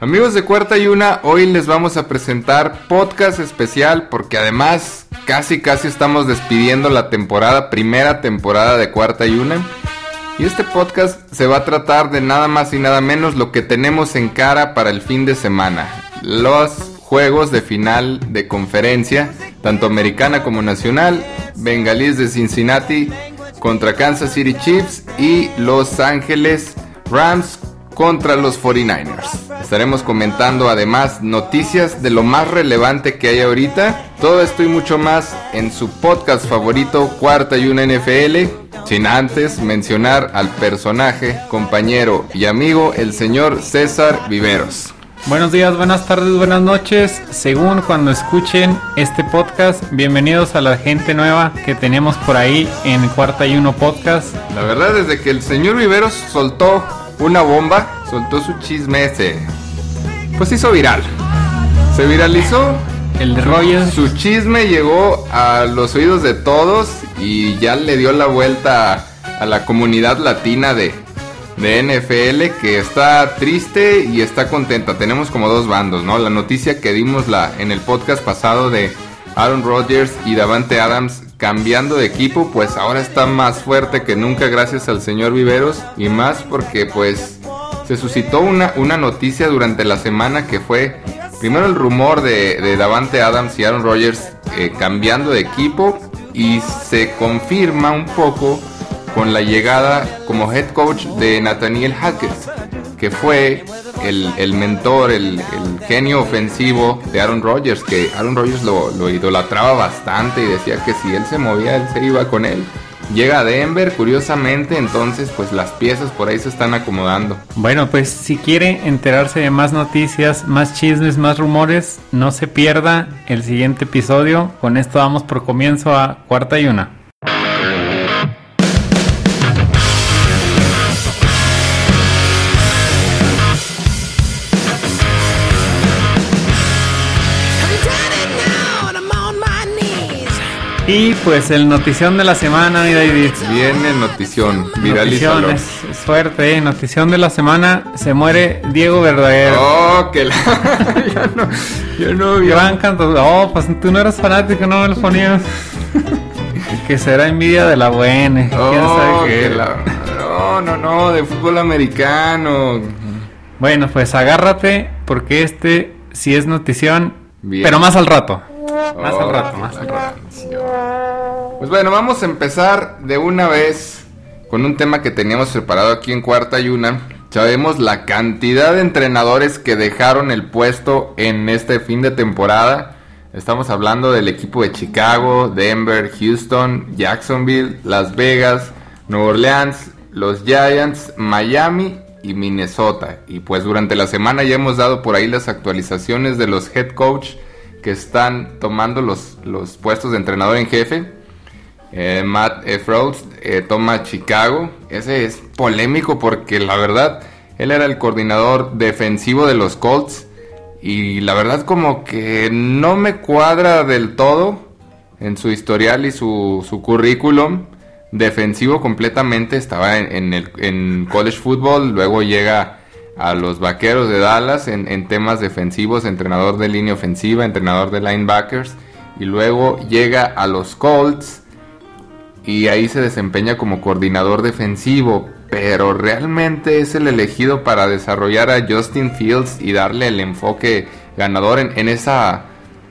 Amigos de Cuarta y Una, hoy les vamos a presentar podcast especial porque además casi casi estamos despidiendo la temporada, primera temporada de Cuarta y Una. Y este podcast se va a tratar de nada más y nada menos lo que tenemos en cara para el fin de semana. Los juegos de final de conferencia, tanto americana como nacional, Bengalíes de Cincinnati contra Kansas City Chiefs y Los Ángeles Rams contra los 49ers. Estaremos comentando además noticias de lo más relevante que hay ahorita. Todo esto y mucho más en su podcast favorito, Cuarta y una NFL. Sin antes mencionar al personaje, compañero y amigo, el señor César Viveros. Buenos días, buenas tardes, buenas noches. Según cuando escuchen este podcast, bienvenidos a la gente nueva que tenemos por ahí en Cuarta y Uno Podcast. La verdad, desde que el señor Viveros soltó una bomba, soltó su chisme ese, pues hizo viral. Se viralizó. El de Rogers. Su chisme llegó a los oídos de todos y ya le dio la vuelta a la comunidad latina de, de NFL que está triste y está contenta. Tenemos como dos bandos, ¿no? La noticia que dimos la, en el podcast pasado de Aaron Rodgers y Davante Adams cambiando de equipo, pues ahora está más fuerte que nunca gracias al señor Viveros. Y más porque pues se suscitó una, una noticia durante la semana que fue primero el rumor de, de Davante Adams y Aaron Rodgers eh, cambiando de equipo. Y se confirma un poco con la llegada como head coach de Nathaniel Hackett, que fue el, el mentor, el, el, genio ofensivo de Aaron Rodgers, que Aaron Rodgers lo, lo, idolatraba bastante y decía que si él se movía, él se iba con él. Llega a Denver, curiosamente, entonces pues las piezas por ahí se están acomodando. Bueno, pues si quiere enterarse de más noticias, más chismes, más rumores, no se pierda el siguiente episodio. Con esto damos por comienzo a cuarta y una. Y pues el notición de la semana, mi David. Viene notición, viralízalo. Notición, es, fuerte, ¿eh? Notición de la semana, se muere Diego Verdadero. Oh, que la... yo no, yo no. Gran cantautor. Oh, pues tú no eras fanático, no me lo ponías. que será envidia de la buena. Oh, ¿Quién sabe que qué? la... No, no, no, de fútbol americano. Bueno, pues agárrate, porque este sí es notición, Bien. pero más al rato. Más al rato, más al rato. Pues bueno, vamos a empezar de una vez con un tema que teníamos preparado aquí en Cuarta y Una. Sabemos la cantidad de entrenadores que dejaron el puesto en este fin de temporada. Estamos hablando del equipo de Chicago, Denver, Houston, Jacksonville, Las Vegas, Nueva Orleans, los Giants, Miami y Minnesota. Y pues durante la semana ya hemos dado por ahí las actualizaciones de los head coach que están tomando los, los puestos de entrenador en jefe. Eh, Matt Efroth eh, toma Chicago. Ese es polémico porque la verdad, él era el coordinador defensivo de los Colts. Y la verdad como que no me cuadra del todo en su historial y su, su currículum. Defensivo completamente, estaba en, en el en college football, luego llega a los Vaqueros de Dallas en, temas defensivos, entrenador de línea ofensiva, entrenador de linebackers, y luego llega a los Colts y ahí se desempeña como coordinador defensivo, pero realmente es el elegido para desarrollar a Justin Fields y darle el enfoque ganador en, en esa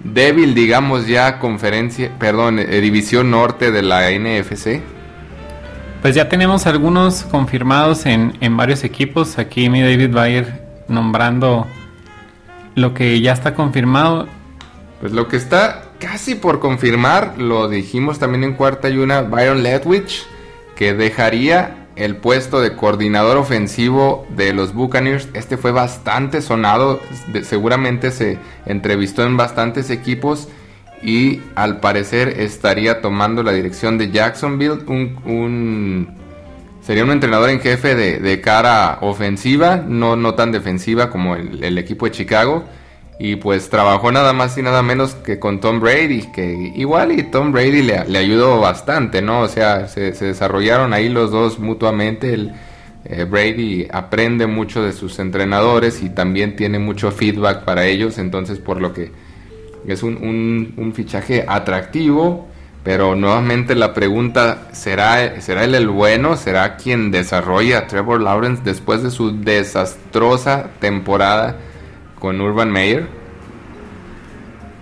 débil, digamos ya, conferencia, perdón, eh, división norte de la NFC. Pues ya tenemos algunos confirmados en, en, varios equipos. Aquí mi David va a ir nombrando lo que ya está confirmado. Pues lo que está casi por confirmar, lo dijimos también en cuarta y una, Byron Leftwich, que dejaría el puesto de coordinador ofensivo de los Buccaneers. Este fue bastante sonado, seguramente se entrevistó en bastantes equipos y al parecer estaría tomando la dirección de Jacksonville, un, sería un entrenador en jefe de, cara ofensiva, no, tan defensiva como el, equipo de Chicago. Y pues trabajó nada más y nada menos que con Tom Brady, que igual y Tom Brady le, ayudó bastante, ¿no? O sea, se, se, desarrollaron ahí los dos mutuamente. El, Eh, Brady aprende mucho de sus entrenadores y también tiene mucho feedback para ellos, entonces por lo que es un, un, fichaje atractivo, pero nuevamente la pregunta, ¿será, ¿será él el bueno? ¿Será quien desarrolla a Trevor Lawrence después de su desastrosa temporada con Urban Meyer?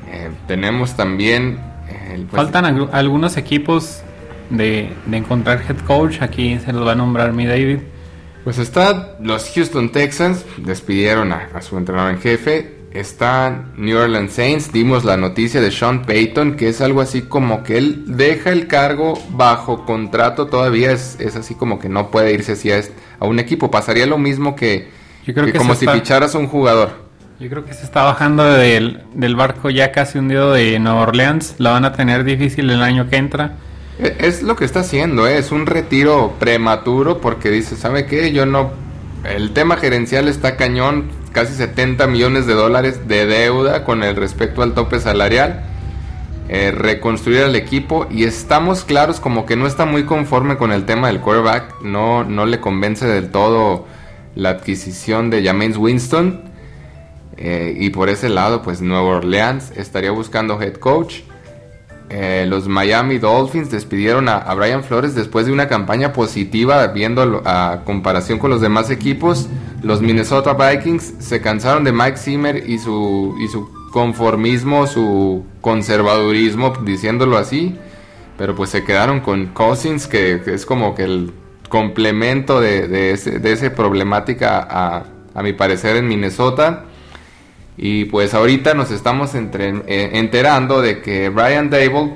Eh, tenemos también... Eh, pues, Faltan algunos equipos de, de, encontrar head coach, aquí se los va a nombrar mi David. Pues está los Houston Texans, despidieron a, a su entrenador en jefe, está New Orleans Saints, dimos la noticia de Sean Payton, que es algo así como que él deja el cargo bajo contrato, todavía es, es así como que no puede irse así a, a un equipo. Pasaría lo mismo que, como si ficharas a un jugador. Yo creo que se está bajando del, del, barco ya casi hundido de Nueva Orleans, la van a tener difícil el año que entra. E, es lo que está haciendo, ¿eh? es un retiro prematuro porque dice, ¿sabe qué? Yo no... El tema gerencial está cañón, casi 70 millones de dólares de deuda con el respecto al tope salarial, eh, reconstruir el equipo y estamos claros como que no está muy conforme con el tema del quarterback, no, no le convence del todo la adquisición de James Winston eh, y por ese lado pues Nueva Orleans estaría buscando head coach. Eh, los Miami Dolphins despidieron a, Brian Flores después de una campaña positiva, viendo a comparación con los demás equipos. Los Minnesota Vikings se cansaron de Mike Zimmer y su, y su conformismo, su conservadurismo, diciéndolo así. Pero pues se quedaron con Cousins, que, es como que el complemento de, ese, de esa problemática, a, a mi parecer, en Minnesota. Y pues ahorita nos estamos eh, enterando de que Brian Dable,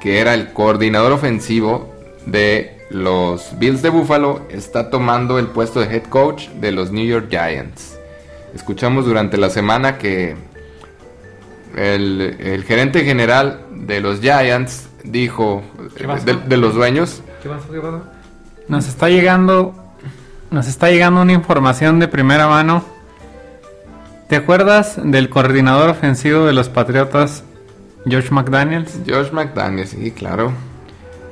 que era el coordinador ofensivo de los Bills de Buffalo, está tomando el puesto de head coach de los New York Giants. Escuchamos durante la semana que el, gerente general de los Giants dijo, de, los dueños, ¿Qué Nos está llegando, nos está llegando una información de primera mano ¿Te acuerdas del coordinador ofensivo de los Patriotas, George McDaniels? George McDaniels, sí, claro.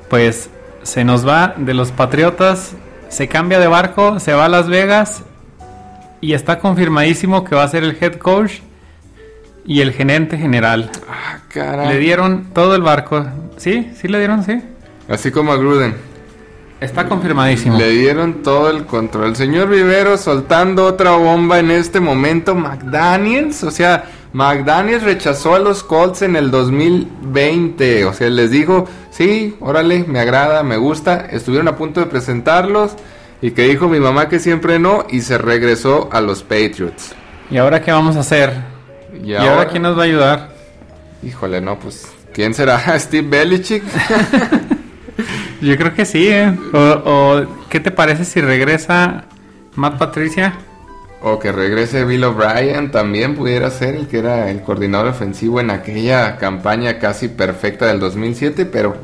Pues se nos va de los Patriotas, se cambia de barco, se va a Las Vegas y está confirmadísimo que va a ser el head coach y el gerente general. Ah, caray. Le dieron todo el barco. ¿Sí? ¿Sí le dieron? Sí. Así como a Gruden. Está confirmadísimo. Le dieron todo el control. El señor Vivero soltando otra bomba en este momento. McDaniels, o sea, McDaniels rechazó a los Colts en el 2020. O sea, les dijo, sí, órale, me agrada, me gusta. Estuvieron a punto de presentarlos. Y que dijo mi mamá que siempre no. Y se regresó a los Patriots. ¿Y ahora qué vamos a hacer? ¿Y, ahora quién nos va a ayudar? Híjole, no, pues, ¿quién será? ¿Steve Belichick? Yo creo que sí, ¿eh? O, ¿qué te parece si regresa Matt Patricia? O que regrese Bill O'Brien también pudiera ser el que era el coordinador ofensivo en aquella campaña casi perfecta del 2007, pero,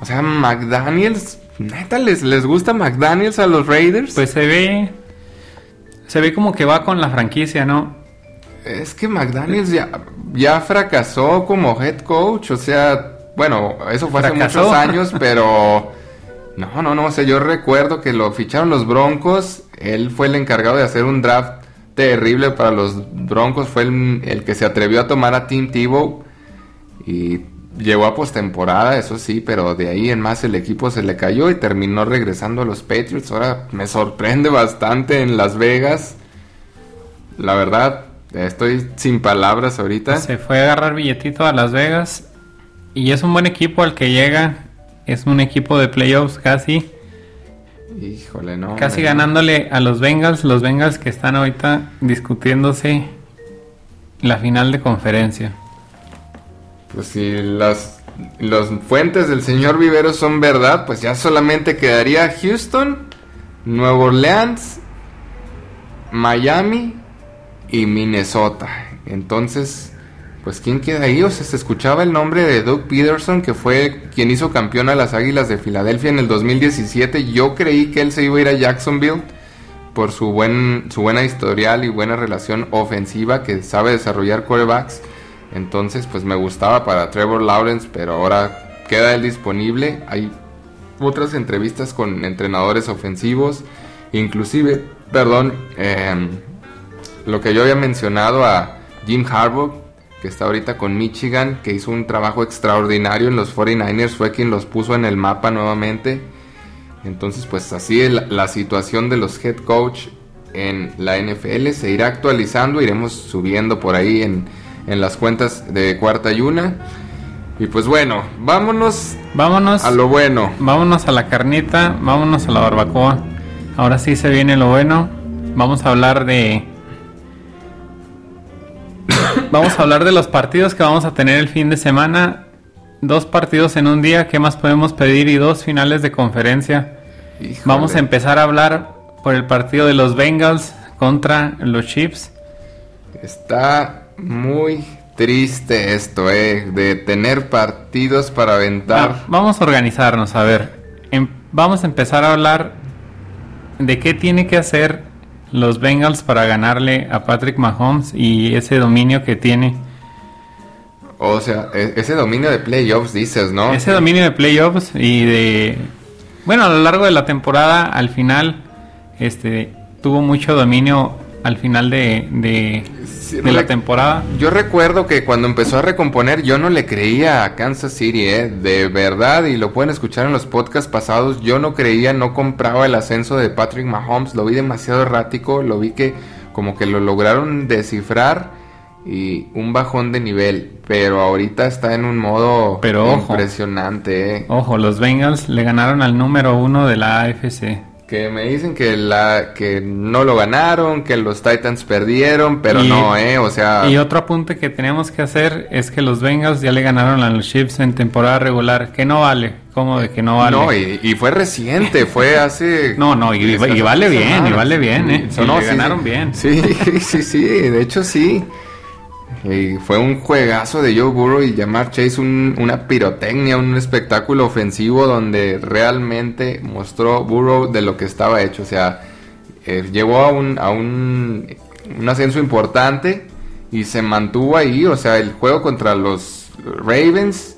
o sea, McDaniels, neta, ¿les, les gusta McDaniels a los Raiders? Pues se ve, se ve como que va con la franquicia, ¿no? Es que McDaniels ya, ya fracasó como head coach, o sea, bueno, eso fue hace muchos años, pero no, no, no, o sea, yo recuerdo que lo ficharon los Broncos, él fue el encargado de hacer un draft terrible para los Broncos, fue el, que se atrevió a tomar a Tim Tebow y llegó a postemporada, eso sí, pero de ahí en más el equipo se le cayó y terminó regresando a los Patriots. Ahora me sorprende bastante en Las Vegas. La verdad, estoy sin palabras ahorita. Se fue a agarrar billetito a Las Vegas y es un buen equipo al que llega. Es un equipo de playoffs casi. Híjole, no. Casi ganándole a los Bengals. Los Bengals que están ahorita discutiéndose la final de conferencia. Pues si las, las fuentes del señor Vivero son verdad, pues ya solamente quedaría Houston, Nueva Orleans, Miami y Minnesota. Entonces, pues ¿quién queda ahí? O sea, se escuchaba el nombre de Doug Peterson, que fue quien hizo campeón a las Águilas de Filadelfia en el 2017. Yo creí que él se iba a ir a Jacksonville por su, buen, su buena historial y buena relación ofensiva, que sabe desarrollar quarterbacks. Entonces, pues me gustaba para Trevor Lawrence, pero ahora queda él disponible. Hay otras entrevistas con entrenadores ofensivos. Inclusive, perdón, em, lo que yo había mencionado a Jim Harbaugh, que está ahorita con Michigan, que hizo un trabajo extraordinario en los 49ers, fue quien los puso en el mapa nuevamente. Entonces, pues así es la, situación de los head coach en la NFL. Se irá actualizando, iremos subiendo por ahí en, en las cuentas de cuarta y una. Y pues bueno, vámonos, vámonos a lo bueno. Vámonos a la carnita, vámonos a la barbacoa. Ahora sí se viene lo bueno. Vamos a hablar de Vamos a hablar de los partidos que vamos a tener el fin de semana. Dos partidos en un día, ¿qué más podemos pedir? Y dos finales de conferencia. Vamos a empezar a hablar por el partido de los Bengals contra los Chiefs. Está muy triste esto, ¿eh? De tener partidos para aventar. vamos a organizarnos, a ver. Em, vamos a empezar a hablar de qué tiene que hacer los Bengals para ganarle a Patrick Mahomes y ese dominio que tiene. O sea, e, ese dominio de playoffs dices, ¿no? Ese dominio de playoffs y de... Bueno, a lo largo de la temporada, al final, este, tuvo mucho dominio al final de, de, la temporada. Yo recuerdo que cuando empezó a recomponer yo no le creía a Kansas City, ¿eh? de verdad, y lo pueden escuchar en los podcasts pasados, yo no creía, no compraba el ascenso de Patrick Mahomes, lo vi demasiado errático, lo vi que como que lo lograron descifrar y un bajón de nivel, pero ahorita está en un modo impresionante. ¿eh? Ojo, los Bengals le ganaron al número uno de la AFC que me dicen que la que no lo ganaron, que los Titans perdieron, pero no, eh, o sea. Y otro apunte que tenemos que hacer es que los Bengals ya le ganaron a los Chiefs en temporada regular, que no vale, ¿cómo de que no vale? No, y, fue reciente, fue hace No, no, y, vale bien, y vale bien, eh. no, le ganaron bien. Sí, sí, sí, de hecho sí. Fue un juegazo de Joe Burrow y llamar Chase una pirotecnia, un espectáculo ofensivo donde realmente mostró Burrow de lo que estaba hecho. O sea, eh, llevó a un, a un, un ascenso importante y se mantuvo ahí. O sea, el juego contra los Ravens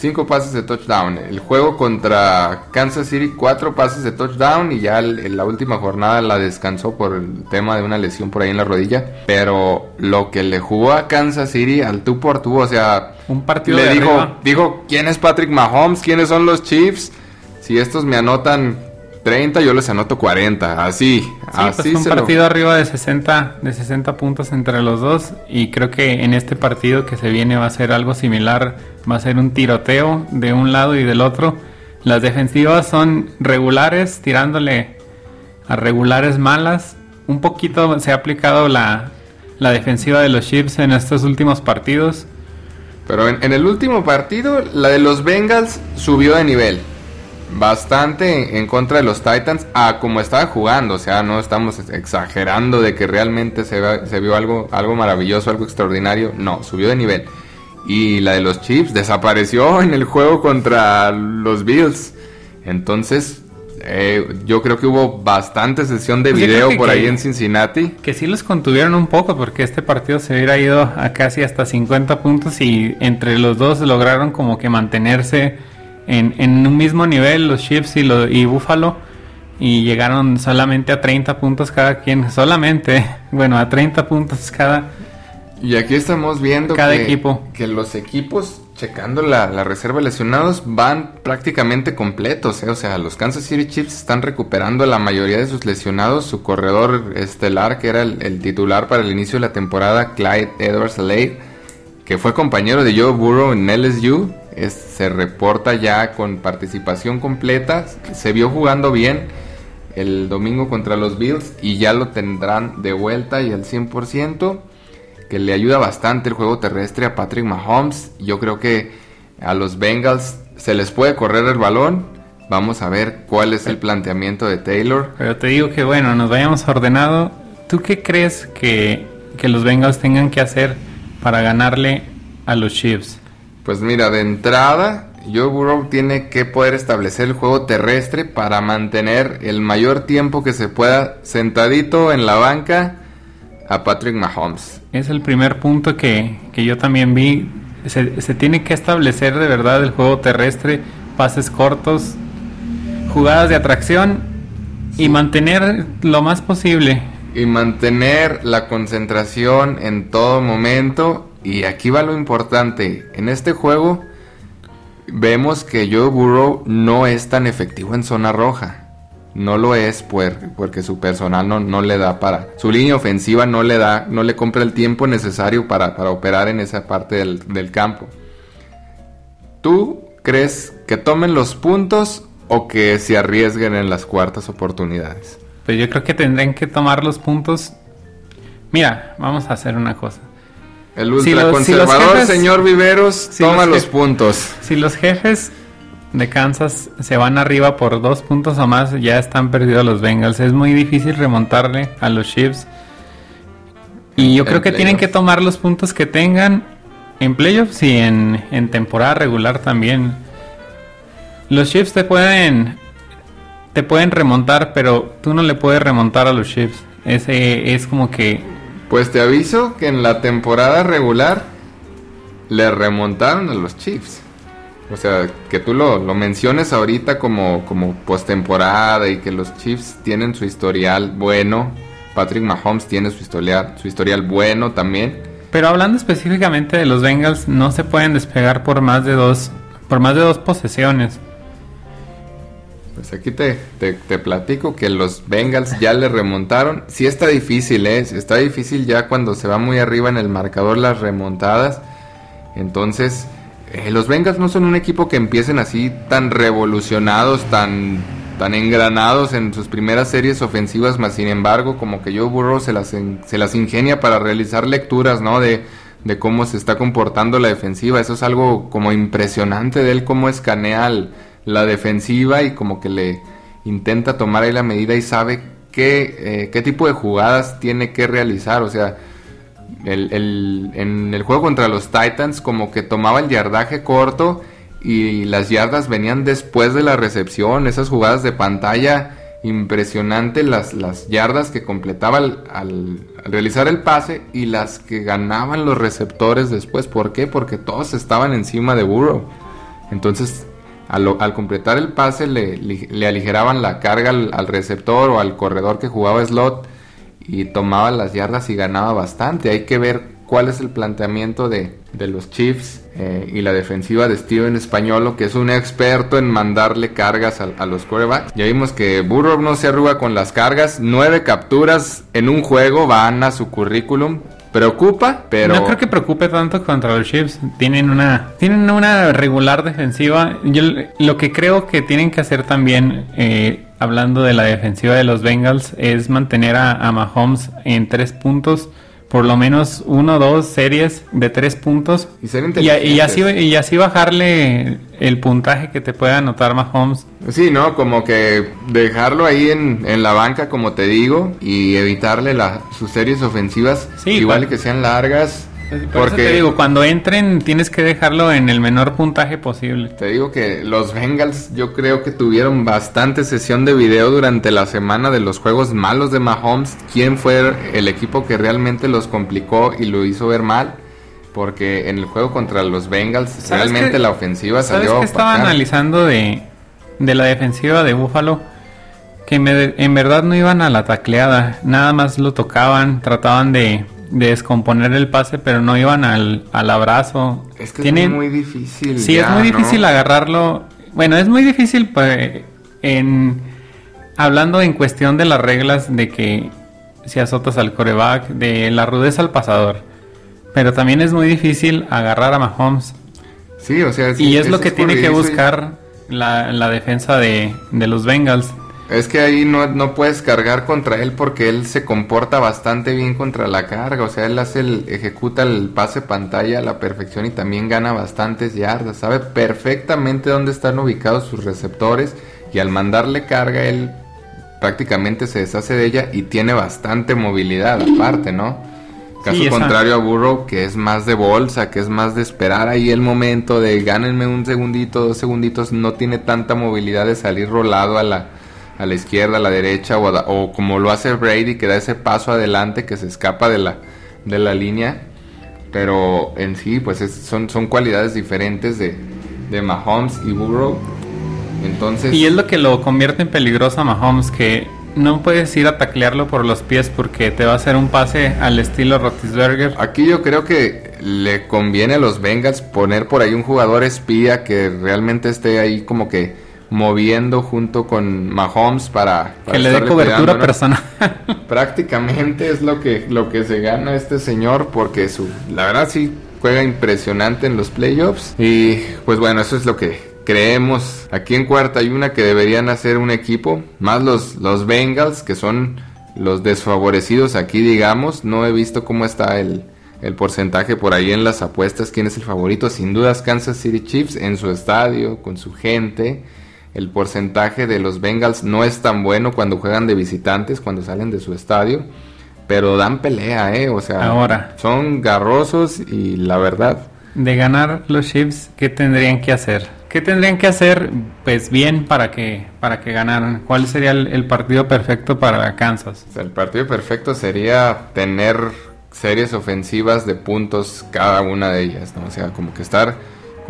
Cinco pases de touchdown. El juego contra Kansas City, cuatro pases de touchdown y ya en la última jornada la descansó por el tema de una lesión por ahí en la rodilla. Pero lo que le jugó a Kansas City al tú por tú, o sea, un partido le dijo, dijo, ¿quién es Patrick Mahomes? ¿Quiénes son los Chiefs? Si estos me anotan 30, yo les anoto 40, así. Sí, así pues un partido arriba de 60, de 60 puntos entre los dos y creo que en este partido que se viene va a ser algo similar, va a ser un tiroteo de un lado y del otro. Las defensivas son regulares, tirándole a regulares malas. Un poquito se ha aplicado la, la defensiva de los Chiefs en estos últimos partidos. Pero en, en el último partido, la de los Bengals subió de nivel bastante en contra de los Titans a como estaba jugando. O sea, no estamos exagerando de que realmente se, se vio algo, algo maravilloso, algo extraordinario. No, subió de nivel. Y la de los Chiefs desapareció en el juego contra los Bills. Entonces, eh, yo creo que hubo bastante sesión de pues video por ahí en Cincinnati. Que sí los contuvieron un poco porque este partido se hubiera ido a casi hasta 50 puntos y entre los dos lograron como que mantenerse en, un mismo nivel los Chiefs y, lo, y Buffalo y llegaron solamente a 30 puntos cada quien, solamente, bueno, a 30 puntos cada. Y aquí estamos viendo cada que, equipo. que los equipos, checando la, reserva de lesionados, van prácticamente completos. ¿eh? O sea, los Kansas City Chiefs están recuperando la mayoría de sus lesionados. Su corredor estelar, que era el, titular para el inicio de la temporada, Clyde Edwards Lade, que fue compañero de Joe Burrow en LSU, se reporta ya con participación completa. Se vio jugando bien el domingo contra los Bills y ya lo tendrán de vuelta y al 100%, que le ayuda bastante el juego terrestre a Patrick Mahomes. Yo creo que a los Bengals se les puede correr el balón. Vamos a ver cuál es el planteamiento de Taylor. Pero te digo que bueno, nos vayamos ordenado. ¿Tú qué crees que, que los Bengals tengan que hacer para ganarle a los Chiefs? Pues mira, de entrada, Joe Burrow tiene que poder establecer el juego terrestre para mantener el mayor tiempo que se pueda sentadito en la banca a Patrick Mahomes. Es el primer punto que, yo también vi. Se, se, tiene que establecer de verdad el juego terrestre, pases cortos, jugadas de atracción Y mantener lo más posible. Y mantener la concentración en todo momento. Y aquí va lo importante. En este juego vemos que Joe Burrow no es tan efectivo en zona roja. No lo es porque su personal no, no, le da para... Su línea ofensiva no le da, no le compra el tiempo necesario para, para operar en esa parte del, del campo. ¿Tú crees que tomen los puntos o que se arriesguen en las cuartas oportunidades? Pues yo creo que tendrán que tomar los puntos. Mira, vamos a hacer una cosa. El ultraconservador señor Viveros toma los, puntos. Si los jefes de Kansas se van arriba por dos puntos o más, ya están perdidos los Bengals. Es muy difícil remontarle a los Chiefs. Y yo creo que tienen que tomar los puntos que tengan en playoffs y en, en temporada regular también. Los Chiefs te pueden te pueden remontar, pero tú no le puedes remontar a los Chiefs. Ese es como que pues te aviso que en la temporada regular le remontaron a los Chiefs. O sea, que tú lo, lo menciones ahorita como, como postemporada y que los Chiefs tienen su historial bueno. Patrick Mahomes tiene su historial, su historial bueno también. Pero hablando específicamente de los Bengals, no se pueden despegar por más de dos, por más de dos posesiones. Pues aquí te, te, platico que los Bengals ya le remontaron. Sí está difícil, ¿eh? Está difícil ya cuando se va muy arriba en el marcador las remontadas. Entonces, eh, los Bengals no son un equipo que empiecen así tan revolucionados, tan, tan engranados en sus primeras series ofensivas, más sin embargo, como que Joe Burrow se las, se las ingenia para realizar lecturas, ¿no? De, de cómo se está comportando la defensiva. Eso es algo como impresionante de él, cómo escanea al la defensiva y como que le intenta tomar ahí la medida y sabe qué, eh, qué tipo de jugadas tiene que realizar. O sea, el, en el juego contra los Titans como que tomaba el yardaje corto y las yardas venían después de la recepción. Esas jugadas de pantalla impresionante las, las yardas que completaba al, al, realizar el pase y las que ganaban los receptores después. ¿Por qué? Porque todos estaban encima de Burrow. Entonces al, completar el pase le, aligeraban la carga al, receptor o al corredor que jugaba slot y tomaba las yardas y ganaba bastante. Hay que ver cuál es el planteamiento de, de los Chiefs eh, y la defensiva de Steven Españolo, que es un experto en mandarle cargas a, a, los quarterbacks. Ya vimos que Burrow no se arruga con las cargas, nueve capturas en un juego van a su currículum. Preocupa, pero... No creo que preocupe tanto contra los Chiefs. Tienen una, tienen una regular defensiva. Yo lo que creo que tienen que hacer también, eh, hablando de la defensiva de los Bengals, es mantener a, a Mahomes en tres puntos por lo menos uno o dos series de tres puntos y, y, así, y así bajarle el puntaje que te pueda anotar Mahomes. Sí, ¿no? Como que dejarlo ahí en, en la banca, como te digo, y evitarle la, sus series ofensivas, igual que sean largas, porque te digo, cuando entren tienes que dejarlo en el menor puntaje posible. Te digo que los Bengals yo creo que tuvieron bastante sesión de video durante la semana de los juegos malos de Mahomes. ¿Quién fue el equipo que realmente los complicó y lo hizo ver mal? Porque en el juego contra los Bengals realmente la ofensiva ¿sabes salió... ¿Sabes estaba analizando de, de la defensiva de Buffalo? Que en verdad no iban a la tacleada, nada más lo tocaban, trataban de de descomponer el pase, pero no iban al, al abrazo. Es que es muy difícil. Sí, es muy difícil agarrarlo. Bueno, es muy difícil pues, en hablando en cuestión de las reglas de que si azotas al coreback, de la rudeza al pasador. Pero también es muy difícil agarrar a Mahomes. Sí, o sea, y es lo que tiene que buscar la, la defensa de, de los Bengals. Es que ahí no, no, puedes cargar contra él porque él se comporta bastante bien contra la carga. O sea, él hace el, ejecuta el pase pantalla a la perfección y también gana bastantes yardas. Sabe perfectamente dónde están ubicados sus receptores y al mandarle carga él prácticamente se deshace de ella y tiene bastante movilidad aparte, ¿no? Caso contrario a Burrow, que es más de bolsa, que es más de esperar ahí el momento de gánenme un segundito, dos segunditos, no tiene tanta movilidad de salir rolado a la, a la izquierda, a la derecha, o, como lo hace Brady, que da ese paso adelante que se escapa de la, de la línea. Pero en sí, pues son, son cualidades diferentes de, de Mahomes y Burrow. Entonces... Y es lo que lo convierte en peligroso a Mahomes, que no puedes ir a taclearlo por los pies porque te va a hacer un pase al estilo Rotisberger. Aquí yo creo que le conviene a los Bengals poner por ahí un jugador espía que realmente esté ahí como que moviendo junto con Mahomes para, que le dé cobertura personal. Prácticamente es lo que lo que se gana este señor porque su la verdad sí juega impresionante en los playoffs y pues bueno, eso es lo que creemos aquí en cuarta hay una que deberían hacer un equipo, más los, los Bengals, que son los desfavorecidos aquí, digamos. No he visto cómo está el, el porcentaje por ahí en las apuestas, quién es el favorito. Sin dudas Kansas City Chiefs en su estadio, con su gente. El porcentaje de los Bengals no es tan bueno cuando juegan de visitantes, cuando salen de su estadio. Pero dan pelea, ¿eh? O sea, Ahora. son garrosos y la verdad. De ganar los Chiefs, ¿qué tendrían que hacer? ¿Qué tendrían que hacer, pues bien, para que, para que ganaran? ¿Cuál sería el, partido perfecto para Kansas? el partido perfecto sería tener series ofensivas de puntos cada una de ellas, ¿no? O sea, como que estar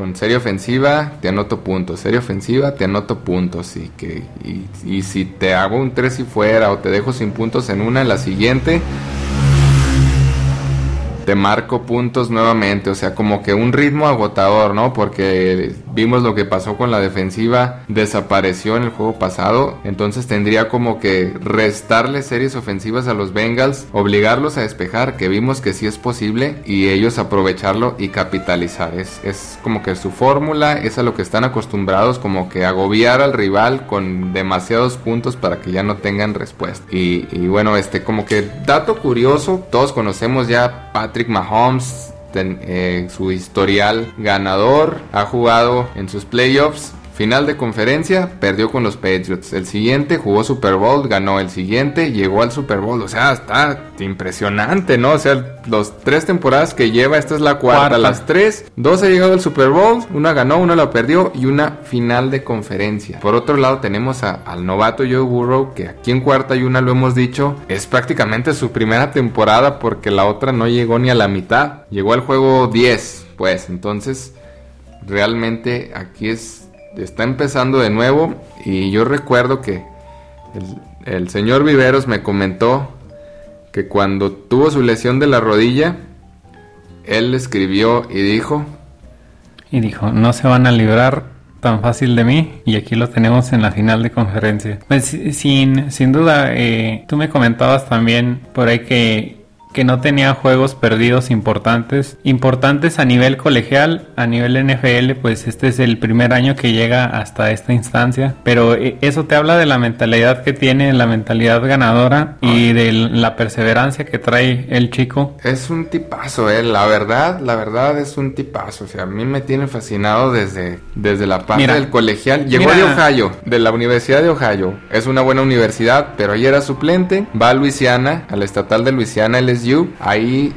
con serie ofensiva, te anoto puntos, serie ofensiva, te anoto puntos, y que y, y si te hago un 3 y fuera o te dejo sin puntos en una, en la siguiente, te marco puntos nuevamente, o sea, como que un ritmo agotador, ¿no? Porque vimos lo que pasó con la defensiva, desapareció en el juego pasado, entonces tendría como que restarle series ofensivas a los Bengals, obligarlos a despejar, que vimos que sí es posible, y ellos aprovecharlo y capitalizar. Es, es como que su fórmula, es a lo que están acostumbrados, como que agobiar al rival con demasiados puntos para que ya no tengan respuesta. Y, y bueno, este como que dato curioso, todos conocemos ya Patrick Mahomes, eh, su historial ganador, ha jugado en sus playoffs Final de conferencia, perdió con los Patriots. El siguiente jugó Super Bowl, ganó el siguiente, llegó al Super Bowl. O sea, está impresionante, ¿no? O sea, los tres temporadas que lleva, esta es la cuarta. Las tres, dos ha llegado al Super Bowl, una ganó, una la perdió y una final de conferencia. Por otro lado, tenemos al novato Joe Burrow, que aquí en cuarta y una lo hemos dicho, es prácticamente su primera temporada porque la otra no llegó ni a la mitad. Llegó al juego 10, pues. Entonces, realmente aquí es está empezando de nuevo y yo recuerdo que el, señor Viveros me comentó que cuando tuvo su lesión de la rodilla, él escribió y dijo... Y dijo, no se van a librar tan fácil de mí y aquí lo tenemos en la final de conferencia. Pues, sin, sin duda, eh, tú me comentabas también por ahí que que no tenía juegos perdidos importantes. Importantes a nivel colegial, a nivel NFL, pues este es el primer año que llega hasta esta instancia. Pero eh, eso te habla de la mentalidad que tiene, la mentalidad ganadora y de la perseverancia que trae el chico. Es un tipazo, eh. La verdad, la verdad es un tipazo. O sea, a mí me tiene fascinado desde, desde la parte del colegial. Llegó de Ohio, de la Universidad de Ohio. Es una buena universidad, pero ahí era suplente. Va a Luisiana, al estatal de Luisiana, él ahí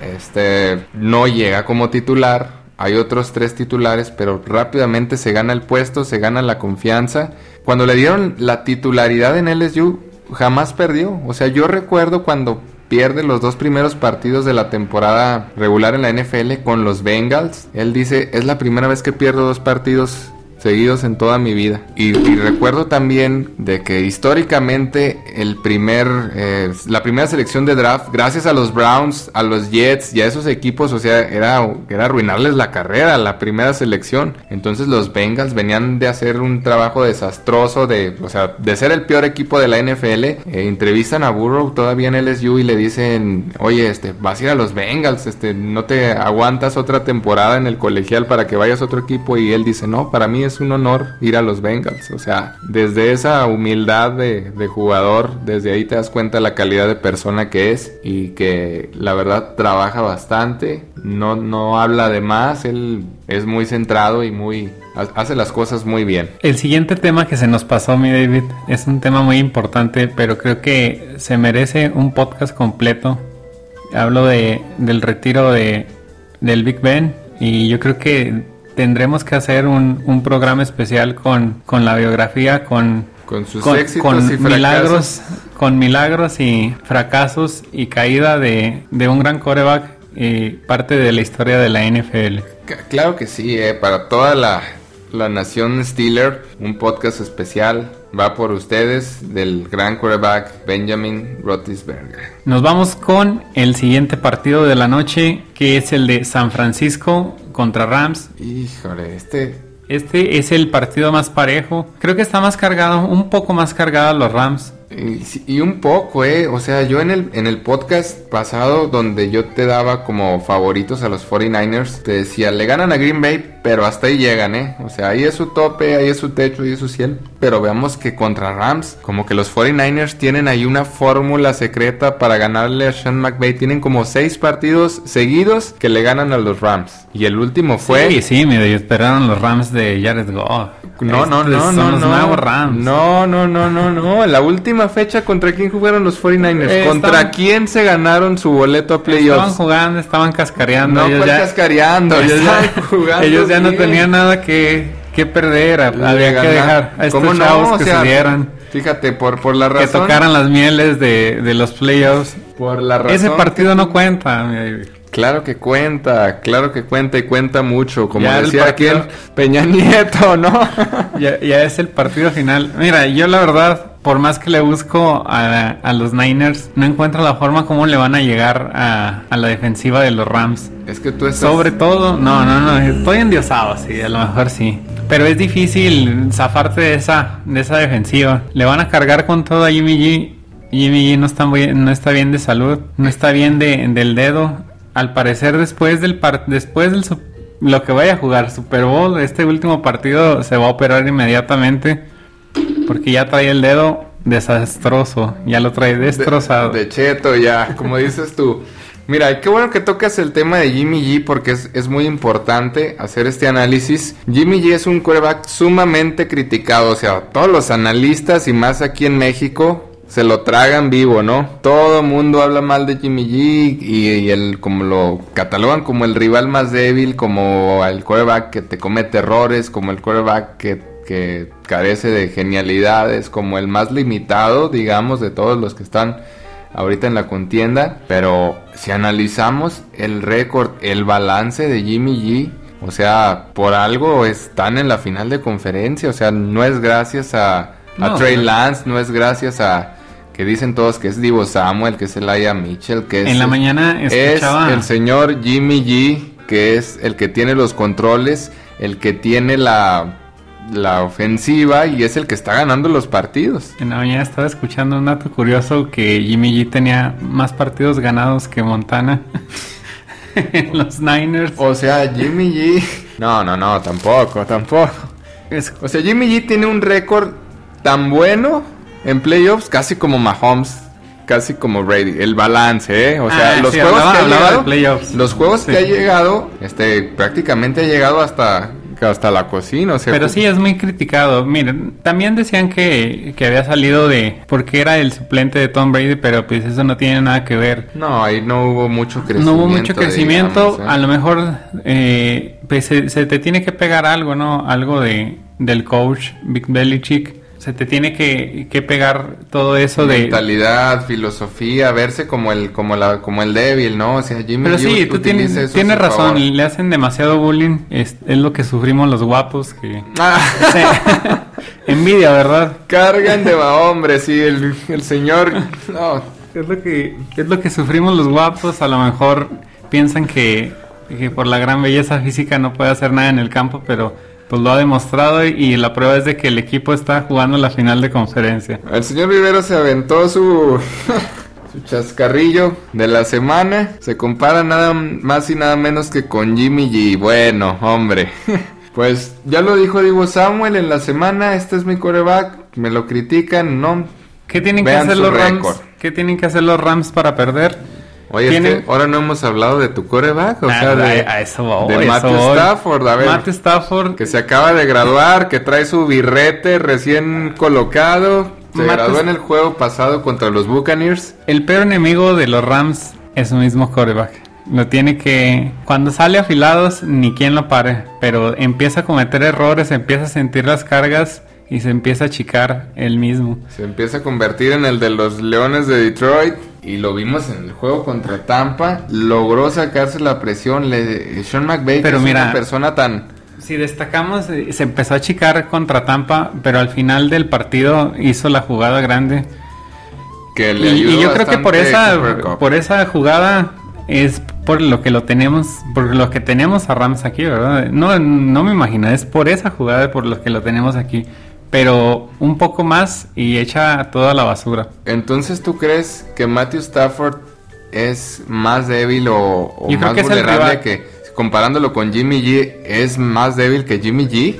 este, no llega como titular. Hay otros tres titulares, pero rápidamente se gana el puesto, se gana la confianza. Cuando le dieron la titularidad en LSU, jamás perdió. O sea, yo recuerdo cuando pierde los dos primeros partidos de la temporada regular en la NFL con los Bengals. Él dice, es la primera vez que pierdo dos partidos seguidos en toda mi vida. Y, recuerdo también de que históricamente el primer, eh, la primera selección de draft, gracias a los Browns, a los Jets y a esos equipos, o sea, era, era arruinarles la carrera, la primera selección. Entonces los Bengals venían de hacer un trabajo desastroso, de, o sea, de ser el peor equipo de la NFL. Eh, entrevistan a Burrow todavía en LSU y le dicen, oye, este, vas a ir a los Bengals, este, no te aguantas otra temporada en el colegial para que vayas a otro equipo y él dice, no, para mí es un honor ir a los Bengals. O sea, desde esa humildad de, jugador, desde ahí te das cuenta la calidad de persona que es y que la verdad trabaja bastante, no, no habla de más, él es muy centrado y muy hace las cosas muy bien. El siguiente tema que se nos pasó, mi David, es un tema muy importante, pero creo que se merece un podcast completo. Hablo de, del retiro de, del Big Ben y yo creo que tendremos que hacer un, un programa especial con, con, la biografía, con, con sus éxitos y milagros, con milagros y fracasos y caída de, de un gran coreback y parte de la historia de la NFL. Claro que sí, eh, para toda la, la nación Steeler, un podcast especial va por ustedes del gran quarterback Benjamin Roethlisberger. Nos vamos con el siguiente partido de la noche, que es el de San Francisco contra Rams. Híjole, este Este es el partido más parejo. Creo que está más cargado, un poco más cargado los Rams. Y, un poco, eh. O sea, yo en el, en el podcast pasado, donde yo te daba como favoritos a los 49ers, te decía, le ganan a Green Bay, pero hasta ahí llegan, eh. O sea, ahí es su tope, ahí es su techo, ahí es su cielo. Pero veamos que contra Rams, como que los 49ers tienen ahí una fórmula secreta para ganarle a Sean McVay. Tienen como seis partidos seguidos que le ganan a los Rams. Y el último fue. Sí, sí, mire, esperaron los Rams de Jared Goff. No, no, no, son no, los no. nuevos Rams. No, no, no, no, no. En la última fecha, ¿contra quién jugaron los 49ers? Eh, ¿Contra estaban- quién se ganaron su boleto a Estaban playoffs? jugando, estaban cascareando. No, ellos ya, cascareando. ellos estaban ya, jugando ellos ya no tenían nada que, que perder. Había que dejar a estos chavos O que sea, se dieran. Fíjate, por, por la Que razón. tocaran las mieles de, de los playoffs. Por la razón. Ese partido que- no cuenta. mi- Claro que cuenta, claro que cuenta y cuenta mucho. Como Ya el decía aquí partido- Peña Nieto, ¿no? Ya, ya es el partido final. Mira, yo la verdad, por más que le busco a, a los Niners, no encuentro la forma como le van a llegar a, a la defensiva de los Rams. es que tú estás. Sobre todo, no, no, no, estoy endiosado, sí, a lo mejor sí. Pero es difícil zafarte de esa, de esa defensiva. Le van a cargar con todo a Jimmy G. Jimmy G no está, muy- no está bien de salud, no está bien de, del dedo. Al parecer después del par- después del lo que vaya a jugar Super Bowl, este último partido se va a operar inmediatamente porque ya trae el dedo desastroso, ya lo trae de, destrozado. de cheto ya, como dices tú. Mira, qué bueno que tocas el tema de Jimmy G porque es, es muy importante hacer este análisis. Jimmy G es un quarterback sumamente criticado, o sea, todos los analistas y más aquí en México se lo tragan vivo, ¿no? Todo mundo habla mal de Jimmy G y, y el como lo catalogan como el rival más débil, como el quarterback que te comete errores, como el quarterback que, que carece de genialidades, como el más limitado, digamos, de todos los que están ahorita en la contienda, pero si analizamos el récord, el balance de Jimmy G, o sea, por algo están en la final de conferencia, o sea, no es gracias a, a No, Trey Lance, no es gracias a que dicen todos que es Divo Samuel, que es Elijah Mitchell, que es en la mañana es el señor Jimmy G, que es el que tiene los controles, el que tiene la la ofensiva y es el que está ganando los partidos. En la mañana estaba escuchando un dato curioso que Jimmy G tenía más partidos ganados que Montana en los Niners. O sea, Jimmy G. No, no, no, tampoco, tampoco. O sea, Jimmy G tiene un récord tan bueno en playoffs, casi como Mahomes, casi como Brady. El balance, ¿eh? O sea, Ah, los sí, juegos hablaba- que ha llegado, playoffs. los juegos que ha llegado, este, prácticamente ha llegado hasta, hasta la cocina. O sea, pero sí, es muy criticado. Miren, también decían que, que había salido de... porque era el suplente de Tom Brady, pero pues eso no tiene nada que ver. No, ahí no hubo mucho crecimiento. No hubo mucho crecimiento, digamos, ¿eh? a lo mejor eh, pues, se, se te tiene que pegar algo, ¿no? Algo de del coach Big Belichick. Se te tiene que, que pegar todo eso de... mentalidad, filosofía, verse como el como la como el débil, ¿no? O sea, Jimmy Pero sí, tú tienes, eso tienes razón, favor. le hacen demasiado bullying, es, es lo que sufrimos los guapos, que... Ah. Envidia, ¿verdad? cargan de va, hombre, sí, el, el señor. No, Es lo que es lo que sufrimos los guapos, a lo mejor piensan que, que por la gran belleza física no puede hacer nada en el campo, pero pues lo ha demostrado y, y la prueba es de que el equipo está jugando la final de conferencia. el señor Rivero se aventó su su chascarrillo de la semana. Se compara nada más y nada menos que con Jimmy G. Bueno, hombre. Pues ya lo dijo Divo Samuel en la semana, este es mi coreback, me lo critican, no. ¿Qué tienen Vean que hacer los Rams? ¿Qué tienen que hacer los Rams para perder? Oye, es Tienen- que ahora no hemos hablado de tu coreback, o Ah, sea, de, a- eso voy, de Matt eso. Stafford, a ver. Matt Stafford Que se acaba de graduar, que trae su birrete recién colocado. Se Matt graduó es- en el juego pasado contra los Buccaneers. El peor enemigo de los Rams es su mismo quarterback. Lo tiene que... Cuando sale afilados, ni quien lo pare. Pero empieza a cometer errores, empieza a sentir las cargas y se empieza a achicar él mismo. Se empieza a convertir en el de los Leones de Detroit. Y lo vimos en el juego contra Tampa. Logró sacarse la presión. Le, Sean McVay, Pero que es mira, una persona tan, si destacamos, eh, se empezó a achicar contra Tampa, pero al final del partido hizo la jugada grande. Que le Y, y yo creo que por esa, por esa jugada es por lo que lo tenemos, por lo que tenemos a Rams aquí, ¿verdad? No, no me imagino, es por esa jugada por lo que lo tenemos aquí. Pero un poco más y echa toda la basura. Entonces, ¿tú crees que Matthew Stafford es más débil o, o Yo creo más que vulnerable que, comparándolo con Jimmy G, es más débil que Jimmy G?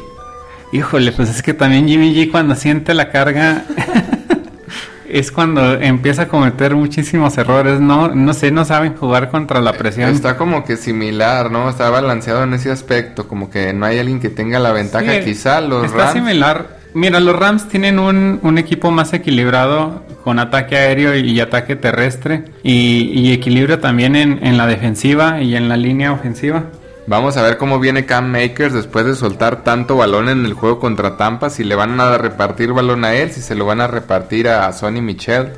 Híjole, pues es que también Jimmy G cuando siente la carga es cuando empieza a cometer muchísimos errores. No, no sé, no saben jugar contra la presión. Está como que similar, ¿no? Está balanceado en ese aspecto, como que no hay alguien que tenga la ventaja. Sí, Quizá los está Rams similar. Mira, los Rams tienen un, un equipo más equilibrado con ataque aéreo y ataque terrestre y, equilibrio también en, en la defensiva y en la línea ofensiva. Vamos a ver cómo viene Cam Makers después de soltar tanto balón en el juego contra Tampa. Si le van a repartir balón a él, si se lo van a repartir a Sonny Michel.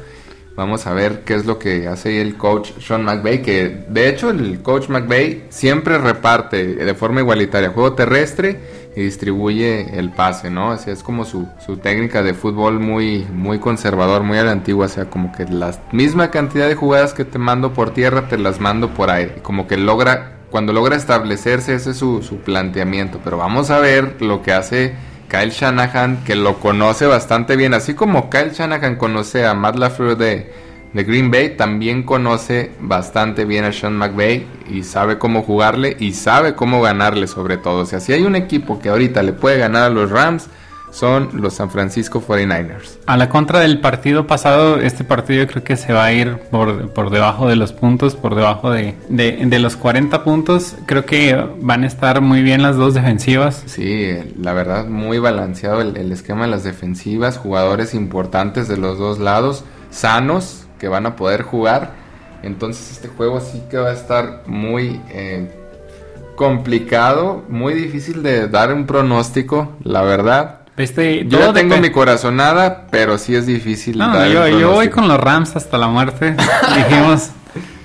Vamos a ver qué es lo que hace el coach Sean McVay. Que de hecho el coach McVay siempre reparte de forma igualitaria juego terrestre distribuye el pase, ¿no? Así es como su, su técnica de fútbol muy, muy conservador, muy a la antigua. O sea, como que la misma cantidad de jugadas que te mando por tierra te las mando por aire. Como que logra cuando logra establecerse ese es su, su, planteamiento. Pero vamos a ver lo que hace Kyle Shanahan, que lo conoce bastante bien. Así como Kyle Shanahan conoce a Matt LaFleur de, de Green Bay, también conoce bastante bien a Sean McVay y sabe cómo jugarle y sabe cómo ganarle sobre todo. O sea, si hay un equipo que ahorita le puede ganar a los Rams, son los San Francisco 49ers. A la contra del partido pasado, este partido yo creo que se va a ir por, por debajo de los puntos, por debajo de, de, de, los 40 puntos. Creo que van a estar muy bien las dos defensivas. Sí, la verdad, muy balanceado el, el esquema de las defensivas, jugadores importantes de los dos lados, sanos, que van a poder jugar. Entonces este juego sí que va a estar muy eh, complicado, muy difícil de dar un pronóstico, la verdad. Este, yo ya tengo mi corazonada, pero sí es difícil. No, dar yo, yo, voy con los Rams hasta la muerte. dijimos,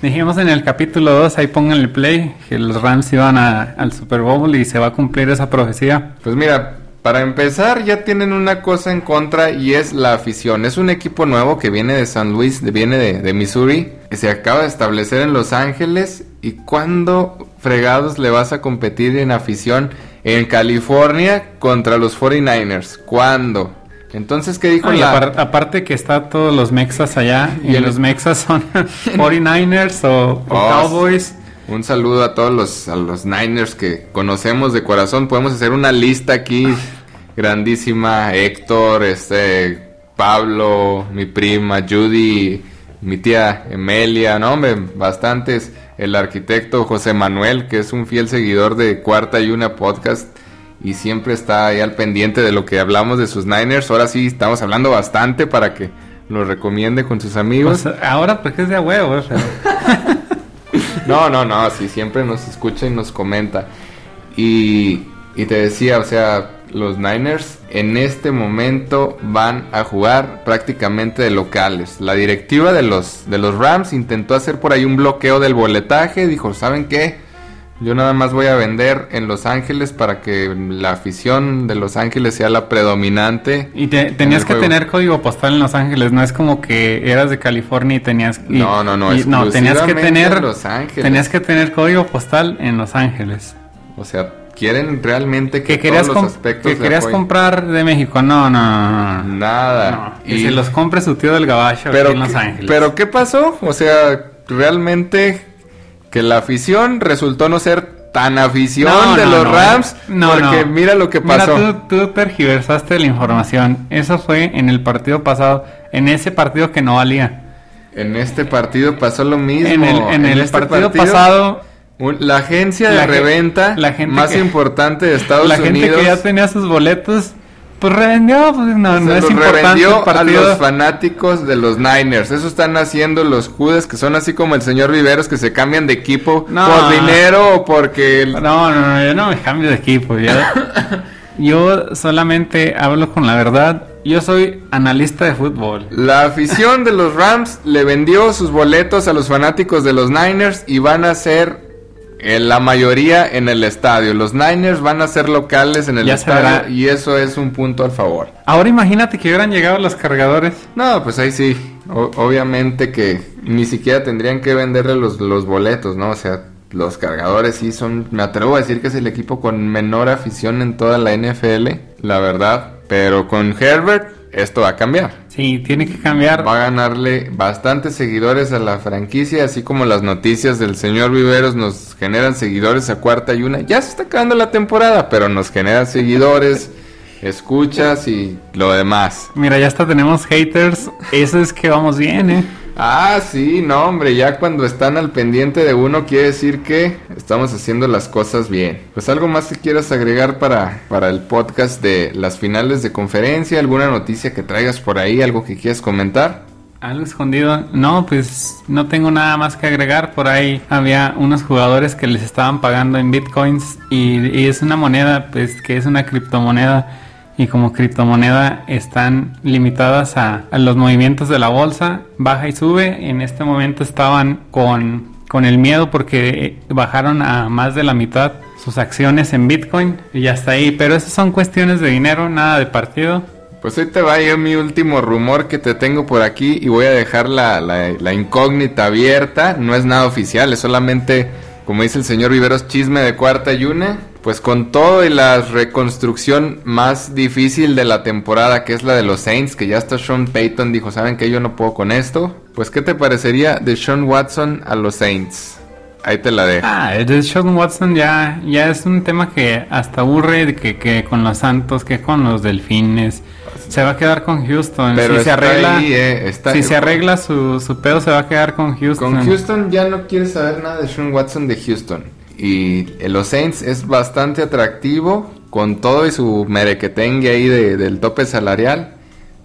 dijimos en el capítulo 2, ahí pongan el play, que los Rams iban a, al Super Bowl y se va a cumplir esa profecía. Pues mira, para empezar ya tienen una cosa en contra y es la afición. Es un equipo nuevo que viene de San Luis, viene de, de Missouri, que se acaba de establecer en Los Ángeles. ¿Y cuándo fregados le vas a competir en afición en California contra los 49ers? ¿Cuándo? Entonces, ¿qué dijo Ay, la... aparte, aparte que está todos los mexas allá y, y los mexas son 49ers o, o oh, Cowboys. Un saludo a todos los, a los Niners que conocemos de corazón. Podemos hacer una lista aquí grandísima. Héctor, este, Pablo, mi prima Judy, mi tía Emelia, no hombre, bastantes. El arquitecto José Manuel, que es un fiel seguidor de Cuarta y Una Podcast y siempre está ahí al pendiente de lo que hablamos de sus Niners. Ahora sí estamos hablando bastante para que lo recomiende con sus amigos. Pues ahora porque es de huevo, o sea. No, no, no, sí, siempre nos escucha y nos comenta. Y, y, te decía, o sea, los Niners en este momento van a jugar prácticamente de locales. La directiva de los, de los Rams intentó hacer por ahí un bloqueo del boletaje. Dijo, ¿saben qué? Yo nada más voy a vender en Los Ángeles para que la afición de Los Ángeles sea la predominante. Y te, tenías que juego. tener código postal en Los Ángeles, no es como que eras de California y tenías y, No, no, no, y, no tenías que tener Los Ángeles. Tenías que tener código postal en Los Ángeles. O sea, quieren realmente que, que querías todos los aspectos que querías comprar de México. No, no, no. Nada. No, y se los compre su tío del Gabacho pero, aquí en Los Ángeles. Pero ¿qué pasó? O sea, realmente que la afición resultó no ser tan afición no, de no, los no, Rams no, porque mira lo que pasó. Mira, tú, tú tergiversaste la información. Eso fue en el partido pasado, en ese partido que no valía. En este partido pasó lo mismo. En el, en en el este partido, pasado, un- la agencia de La reventa la gente más que- importante de Estados la gente Unidos que ya tenía sus boletos, pues revendió, pues no, no es importante revendió el a los fanáticos de los Niners. Eso están haciendo los Judas, que son así como el señor Viveros, que se cambian de equipo No. por dinero o porque... el- No, no, no, yo no me cambio de equipo. Yo, yo solamente hablo con la verdad. Yo soy analista de fútbol. La afición de los Rams le vendió sus boletos a los fanáticos de los Niners y van a ser la mayoría en el estadio. Los Niners van a ser locales en el Ya estadio y eso es un punto al favor. Ahora imagínate que hubieran llegado los cargadores. No, pues ahí sí. O- obviamente que ni siquiera tendrían que venderle los, los boletos, ¿no? O sea, los cargadores sí son, me atrevo a decir que es el equipo con menor afición en toda la NFL, la verdad. Pero con Herbert esto va a cambiar. Sí, tiene que cambiar. Va a ganarle bastantes seguidores a la franquicia, así como las noticias del señor Viveros nos generan seguidores a cuarta y una. Ya se está acabando la temporada, pero nos generan seguidores, escuchas y lo demás. Mira, ya hasta tenemos haters. Eso es que vamos bien, ¿eh? Ah, sí, no, hombre, ya cuando están al pendiente de uno quiere decir que estamos haciendo las cosas bien. Pues algo más que quieras agregar para, para el podcast de las finales de conferencia, alguna noticia que traigas por ahí, algo que quieras comentar. Algo escondido. No, pues no tengo nada más que agregar. Por ahí había unos jugadores que les estaban pagando en bitcoins y, y es una moneda, pues que es una criptomoneda. Y como criptomoneda están limitadas a, los movimientos de la bolsa, baja y sube. En este momento estaban con, con el miedo porque eh, bajaron a más de la mitad sus acciones en bitcoin y hasta ahí. Pero esas son cuestiones de dinero, nada de partido. Pues hoy te va yo mi último rumor que te tengo por aquí y voy a dejar la, la- la incógnita abierta. No es nada oficial, es solamente, como dice el señor Viveros, chisme de cuarta y una. Pues con todo y la reconstrucción más difícil de la temporada, que es la de los Saints, que ya hasta Sean Payton dijo, ¿saben que yo no puedo con esto? Pues ¿qué te parecería de Sean Watson a los Saints? Ahí te la dejo. Ah, el de Sean Watson ya, ya es un tema que hasta aburre de que, que con los Santos, que con los Delfines. Se va a quedar con Houston. Pero si se arregla, ahí, eh, está- si se arregla su, su pedo, se va a quedar con Houston. Con Houston ya no quieres saber nada de Sean Watson de Houston. Y los Saints es bastante atractivo con todo y su merequetengue ahí de- del tope salarial.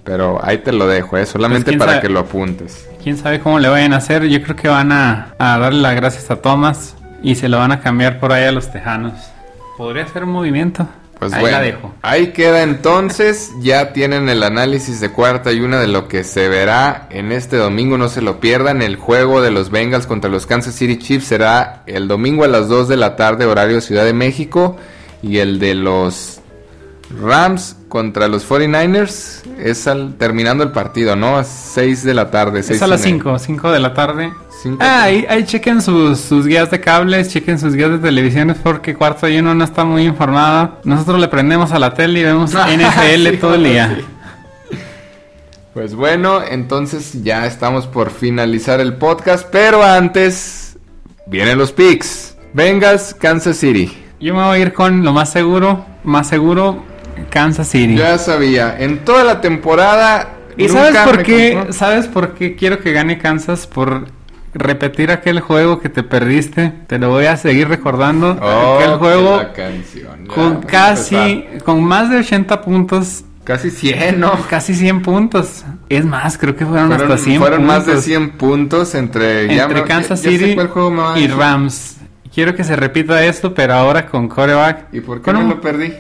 Pero ahí te lo dejo, ¿eh? solamente Pues, ¿quién para sabe? que lo apuntes. Quién sabe cómo le vayan a hacer. Yo creo que van a, a darle las gracias a Thomas y se lo van a cambiar por ahí a los Tejanos. Podría ser un movimiento. Pues ahí bueno, la dejo. ahí queda entonces. Ya tienen el análisis de cuarta y una de lo que se verá en este domingo. No se lo pierdan. El juego de los Bengals contra los Kansas City Chiefs será el domingo a las 2 de la tarde, horario Ciudad de México. Y el de los Rams contra los 49ers es al, terminando el partido, ¿no? A 6 de la tarde. Es a las media. 5, 5 de la tarde. Cinco. Ah, ahí, ahí chequen sus, sus guías de cables, chequen sus guías de televisiones porque cuarto y uno no está muy informado. Nosotros le prendemos a la tele y vemos NFL Sí, todo el día. sí. Pues bueno, entonces ya estamos por finalizar el podcast, pero antes vienen los picks. Bengals, Kansas City. Yo me voy a ir con lo más seguro, más seguro, Kansas City. Ya sabía, en toda la temporada. ¿Y sabes por qué? compró- ¿Sabes por qué quiero que gane Kansas? Por repetir aquel juego que te perdiste. Te lo voy a seguir recordando. Oh, aquel que juego la canción, ya, con casi, empezar. con más de 80 puntos. Casi 100, ¿no? Casi 100 puntos. Es más, creo que fueron, Fueron, hasta 100 fueron puntos. más de 100 puntos entre, entre Kansas ya- City y. Rams. Quiero que se repita esto, pero ahora con coreback. ¿Y por qué Con me lo perdí?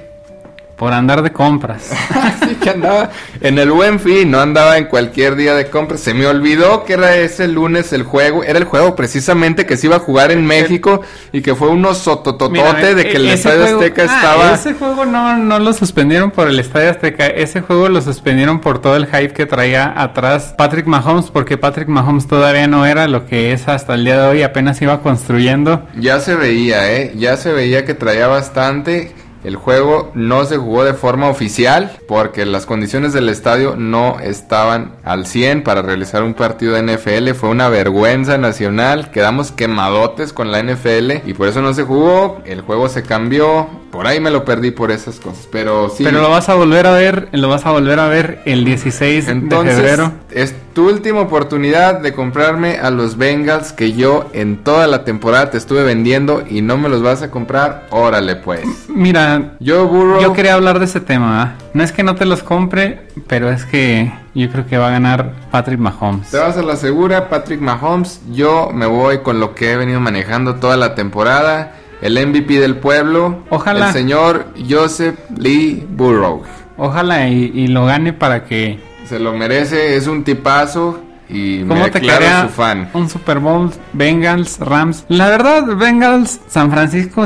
Por andar de compras. Así que andaba en el buen fin, no andaba en cualquier día de compra. Se me olvidó que era ese lunes el juego. Era el juego precisamente que se iba a jugar en México y que fue unos sotototote de que el ese Estadio juego- Azteca ah, estaba. Ese juego no, no lo suspendieron por el Estadio Azteca. Ese juego lo suspendieron por todo el hype que traía atrás Patrick Mahomes, porque Patrick Mahomes todavía no era lo que es hasta el día de hoy. Apenas iba construyendo. Ya se veía, ¿eh? Ya se veía que traía bastante. El juego no se jugó de forma oficial porque las condiciones del estadio no estaban al 100 para realizar un partido de NFL. Fue una vergüenza nacional. Quedamos quemadotes con la NFL y por eso no se jugó. El juego se cambió. Por ahí me lo perdí por esas cosas. Pero sí. Pero lo vas a volver a ver, lo vas a volver a ver el 16 de febrero. es tu última oportunidad de comprarme a los Bengals que yo en toda la temporada te estuve vendiendo y no me los vas a comprar. Órale, pues. Mira, Yo, Burrow. yo quería hablar de ese tema. ¿ah? No es que no te los compre, pero es que yo creo que va a ganar Patrick Mahomes. Te vas a la segura, Patrick Mahomes. Yo me voy con lo que he venido manejando toda la temporada. El MVP del pueblo. Ojalá. El señor Joseph Lee Burrow. Ojalá y, y lo gane para que Se lo merece, es un tipazo. y me ¿Cómo te declaro quedaría su fan. un Super Bowl Bengals Rams? La verdad, Bengals San Francisco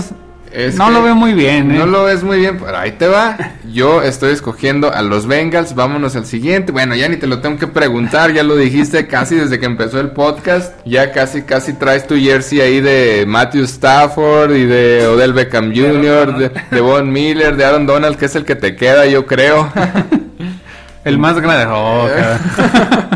Es no que lo veo muy bien. ¿eh? No lo ves muy bien, pero ahí te va. Yo estoy escogiendo a los Bengals. Vámonos al siguiente. Bueno, ya ni te lo tengo que preguntar, ya lo dijiste casi desde que empezó el podcast. Ya casi, casi traes tu jersey ahí de Matthew Stafford y de Odell Beckham Jr., de, de Von Miller, de Aaron Donald, que es el que te queda, yo creo. El más grande.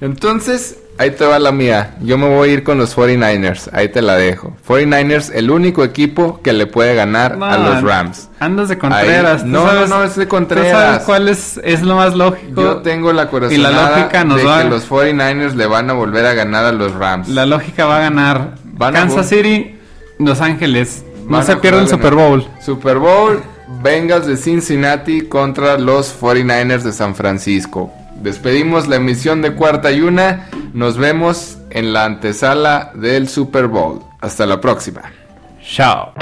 Entonces, ahí te va la mía. Yo me voy a ir con los 49ers. Ahí te la dejo. 49ers, el único equipo que le puede ganar No, a los Rams. Andas de Contreras. Ahí- ¿tú no, sabes- no, no, es de ¿Tú Contreras. sabes cuál es, es lo más lógico? Yo tengo la Y corazonada la lógica nos de va- que los 49ers le van a volver a ganar a los Rams. La lógica va a ganar Van a Kansas jugar- City, Los Ángeles. No se a pierde el Super Bowl. Super Bowl, Bengals de Cincinnati contra los 49ers de San Francisco. Despedimos la emisión de cuarta y una. Nos vemos en la antesala del Super Bowl. Hasta la próxima. Chao.